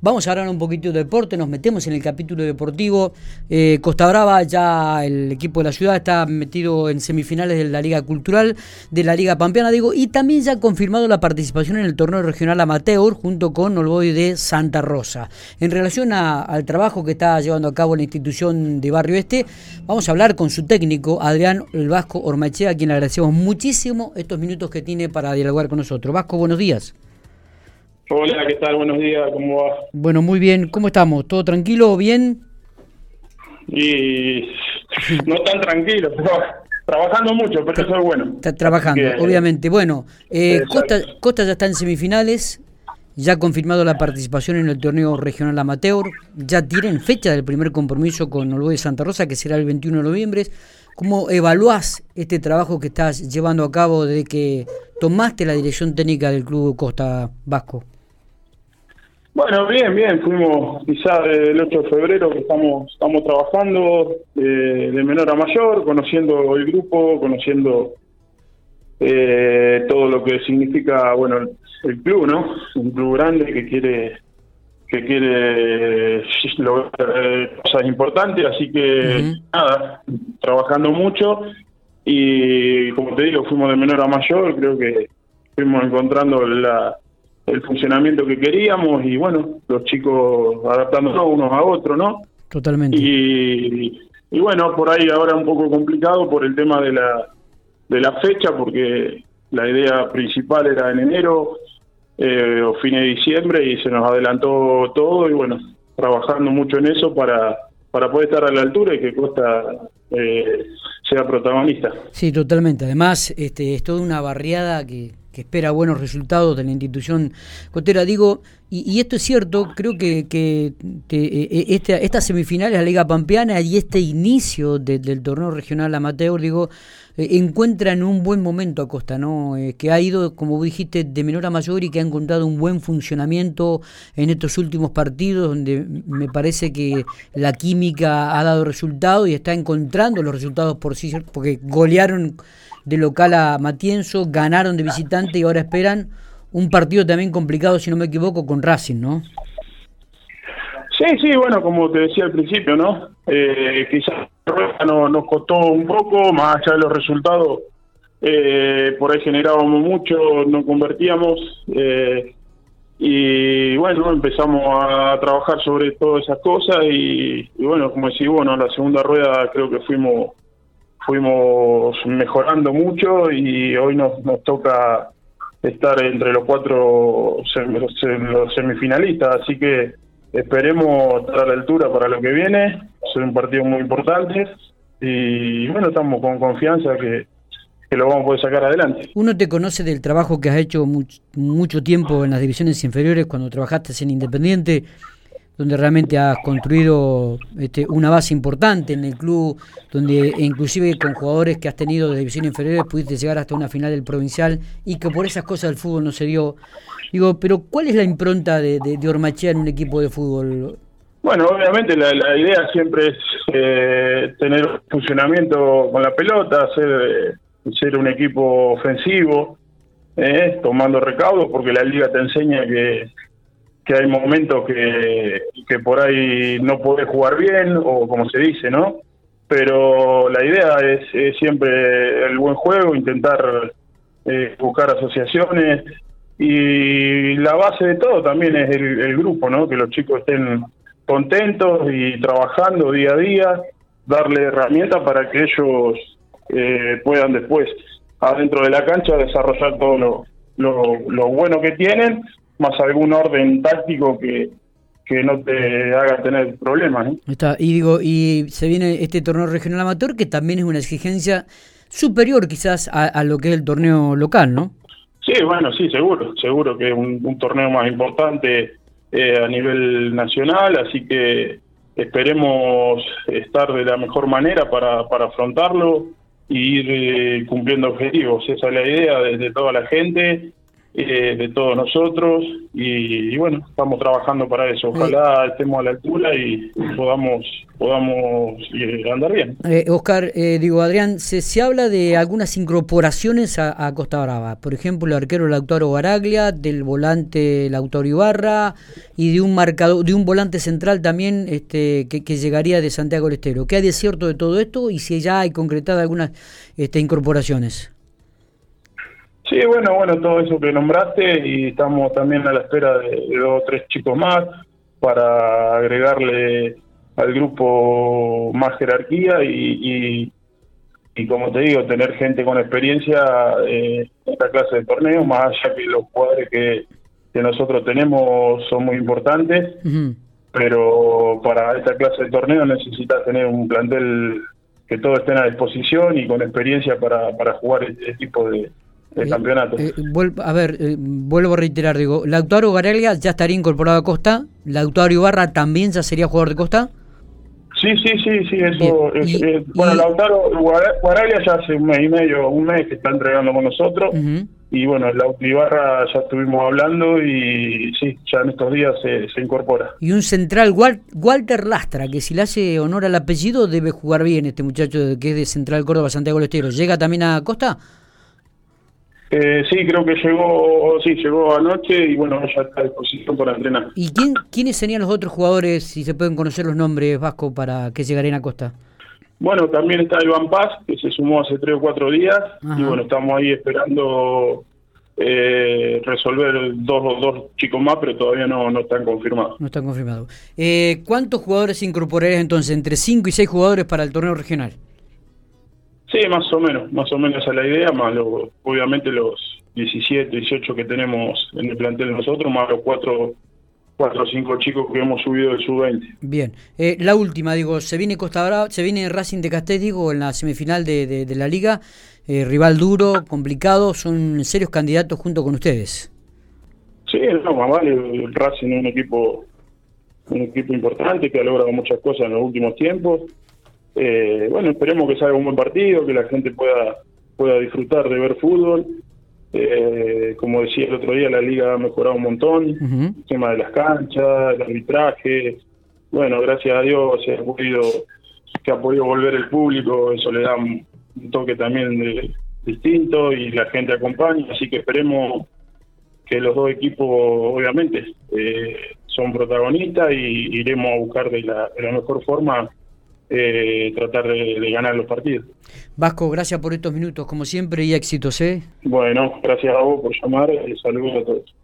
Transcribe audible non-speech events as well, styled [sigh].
Vamos a hablar un poquito de deporte, nos metemos en el capítulo deportivo. Eh, Costa Brava, ya el equipo de la ciudad está metido en semifinales de la Liga Cultural, de la Liga Pampeana, digo, y también ya ha confirmado la participación en el torneo regional amateur junto con Olboy de Santa Rosa. En relación al trabajo que está llevando a cabo la institución de Barrio Este, vamos a hablar con su técnico, Adrián El Vasco Ormachea, a quien le agradecemos muchísimo estos minutos que tiene para dialogar con nosotros. Vasco, buenos días. Hola, ¿qué tal? Buenos días, ¿cómo va? Bueno, muy bien. ¿Cómo estamos? ¿Todo tranquilo? ¿Bien? Y [laughs] no tan tranquilo, pero trabajando mucho, pero eso es bueno. Está trabajando, obviamente. Bueno, eh, Costa, Costa ya está en semifinales, ya ha confirmado la participación en el torneo regional amateur, ya tienen fecha del primer compromiso con Olvo de Santa Rosa, que será el 21 de noviembre. ¿Cómo evaluás este trabajo que estás llevando a cabo desde que tomaste la dirección técnica del Club Costa Vasco? Bueno, bien, bien, fuimos quizá el 8 de febrero que estamos, estamos trabajando eh, de menor a mayor, conociendo el grupo, conociendo eh, todo lo que significa, bueno, el club, ¿no? Un club grande que quiere que quiere lograr eh, cosas importantes, así que nada, trabajando mucho y como te digo, fuimos de menor a mayor, creo que fuimos encontrando la el funcionamiento que queríamos y bueno, los chicos adaptándonos unos a otros, ¿no? Totalmente. Y, y bueno, por ahí ahora un poco complicado por el tema de la, de la fecha, porque la idea principal era en enero eh, o fines de diciembre y se nos adelantó todo y bueno, trabajando mucho en eso para, para poder estar a la altura y que Costa eh, sea protagonista. Sí, totalmente. Además, este, es toda una barriada que que espera buenos resultados de la institución cotera. Digo, y, esto es cierto, creo que, que, e, e, esta, esta de la Liga Pampeana y este inicio del torneo regional amateur, digo, eh, encuentran un buen momento a Costa, ¿no? Eh, que ha ido, como dijiste, de menor a mayor y que ha encontrado un buen funcionamiento en estos últimos partidos, donde me parece que la química ha dado resultados y está encontrando los resultados por sí, porque golearon de local a Matienzo, ganaron de visitante y ahora esperan un partido también complicado, si no me equivoco, con Racing, ¿no? Sí, sí, bueno, como te decía al principio, ¿no? Eh, quizás no, nos costó un poco, más allá de los resultados, eh, por ahí generábamos mucho, no convertíamos, eh, y bueno, empezamos a trabajar sobre todas esas cosas, y, y bueno, como decís, bueno, la segunda rueda creo que fuimos fuimos mejorando mucho y hoy nos, nos toca estar entre los cuatro los semifinalistas, así que esperemos estar a la altura para lo que viene, ser un partido muy importante y bueno, estamos con confianza que, que lo vamos a poder sacar adelante. Uno te conoce del trabajo que has hecho mucho tiempo en las divisiones inferiores cuando trabajaste en Independiente donde realmente has construido este, una base importante en el club, donde inclusive con jugadores que has tenido de división inferiores pudiste llegar hasta una final del provincial y que por esas cosas del fútbol no se dio. Digo, pero ¿cuál es la impronta de, de, Ormachea en un equipo de fútbol? Bueno, obviamente la, idea siempre es eh, tener funcionamiento con la pelota, ser, ser un equipo ofensivo, eh, tomando recaudos, porque la liga te enseña que que hay momentos que, por ahí no podés jugar bien, o como se dice, ¿no? Pero la idea es, siempre el buen juego, intentar eh, buscar asociaciones y la base de todo también es el, grupo, ¿no? Que los chicos estén contentos y trabajando día a día, darle herramientas para que ellos eh, puedan después, adentro de la cancha, desarrollar todo lo, lo bueno que tienen más algún orden táctico que, que no te haga tener problemas. Está, y digo, y se viene este torneo regional amateur que también es una exigencia superior quizás a, lo que es el torneo local, ¿no? Sí, bueno, sí, seguro, seguro que es un, torneo más importante eh, a nivel nacional, así que esperemos estar de la mejor manera para, para afrontarlo y ir eh, cumpliendo objetivos. Esa es la idea de, de toda la gente eh, de todos nosotros y, bueno, estamos trabajando para eso. Ojalá estemos a la altura y podamos podamos eh, andar bien. Eh, Oscar, eh, digo, Adrián, se, se habla de algunas incorporaciones a, Costa Brava, por ejemplo, el arquero Lautaro Baraglia, del volante Lautaro Ibarra y de un marcador, de un volante central también este, que, que llegaría de Santiago del Estero. ¿Qué hay de cierto de todo esto y si ya hay concretadas algunas este, incorporaciones? Sí, bueno, bueno, todo eso que nombraste y estamos también a la espera de, dos o tres chicos más para agregarle al grupo más jerarquía y, y, como te digo, tener gente con experiencia eh, en esta clase de torneo, más allá que los jugadores que, que nosotros tenemos son muy importantes, pero para esta clase de torneo necesitas tener un plantel que todos estén a disposición y con experiencia para, para jugar este tipo de, el campeonato. Eh, a ver, eh, vuelvo a reiterar, digo, Lautaro Garelia ya estaría incorporado a Costa, Lautaro Ibarra también ya sería jugador de Costa. Sí, sí, sí, sí, eso. Eh, bueno, Lautaro Garelia ya hace un mes y medio, un mes que está entregando con nosotros. Y bueno, Lautaro Ibarra ya estuvimos hablando y sí, ya en estos días se, se incorpora. Y un central, Walter Lastra, que si le hace honor al apellido debe jugar bien este muchacho que es de Central Córdoba, Santiago del Estero. ¿Llega también a Costa? Eh, sí, creo que llegó, sí, llegó anoche y bueno, ya está a disposición para entrenar. ¿Y quién, quiénes serían los otros jugadores, si se pueden conocer los nombres, Vasco, para que llegaran a Costa? Bueno, también está Iván Paz, que se sumó hace tres o cuatro días, y bueno, estamos ahí esperando eh, resolver dos dos chicos más, pero todavía no, no están confirmados. No están confirmados. Eh, ¿Cuántos jugadores incorporarías entonces? ¿Entre cinco y seis jugadores para el torneo regional? Sí, más o menos, más o menos esa es la idea, más obviamente los 17, 18 que tenemos en el plantel nosotros, más los cuatro cuatro o cinco chicos que hemos subido del sub-20. Bien, eh, la última, digo, se viene Costa Brava, se viene Racing de Castel, digo, en la semifinal de, de, la liga, eh, rival duro, complicado, son serios candidatos junto con ustedes. Sí, no, más vale, el Racing es un equipo, un equipo importante que ha logrado muchas cosas en los últimos tiempos, eh, bueno, esperemos que salga un buen partido, que la gente pueda, pueda disfrutar de ver fútbol. Eh, como decía el otro día, la liga ha mejorado un montón, el tema de las canchas, el arbitraje. Bueno, gracias a Dios se ha podido, que ha podido volver el público, eso le da un, toque también distinto y la gente acompaña, así que esperemos que los dos equipos, obviamente, eh, son protagonistas y iremos a buscar de la, de la mejor forma eh, tratar de, ganar los partidos. Vasco, gracias por estos minutos, como siempre, y éxitos, ¿eh? Bueno, gracias a vos por llamar, saludos a todos.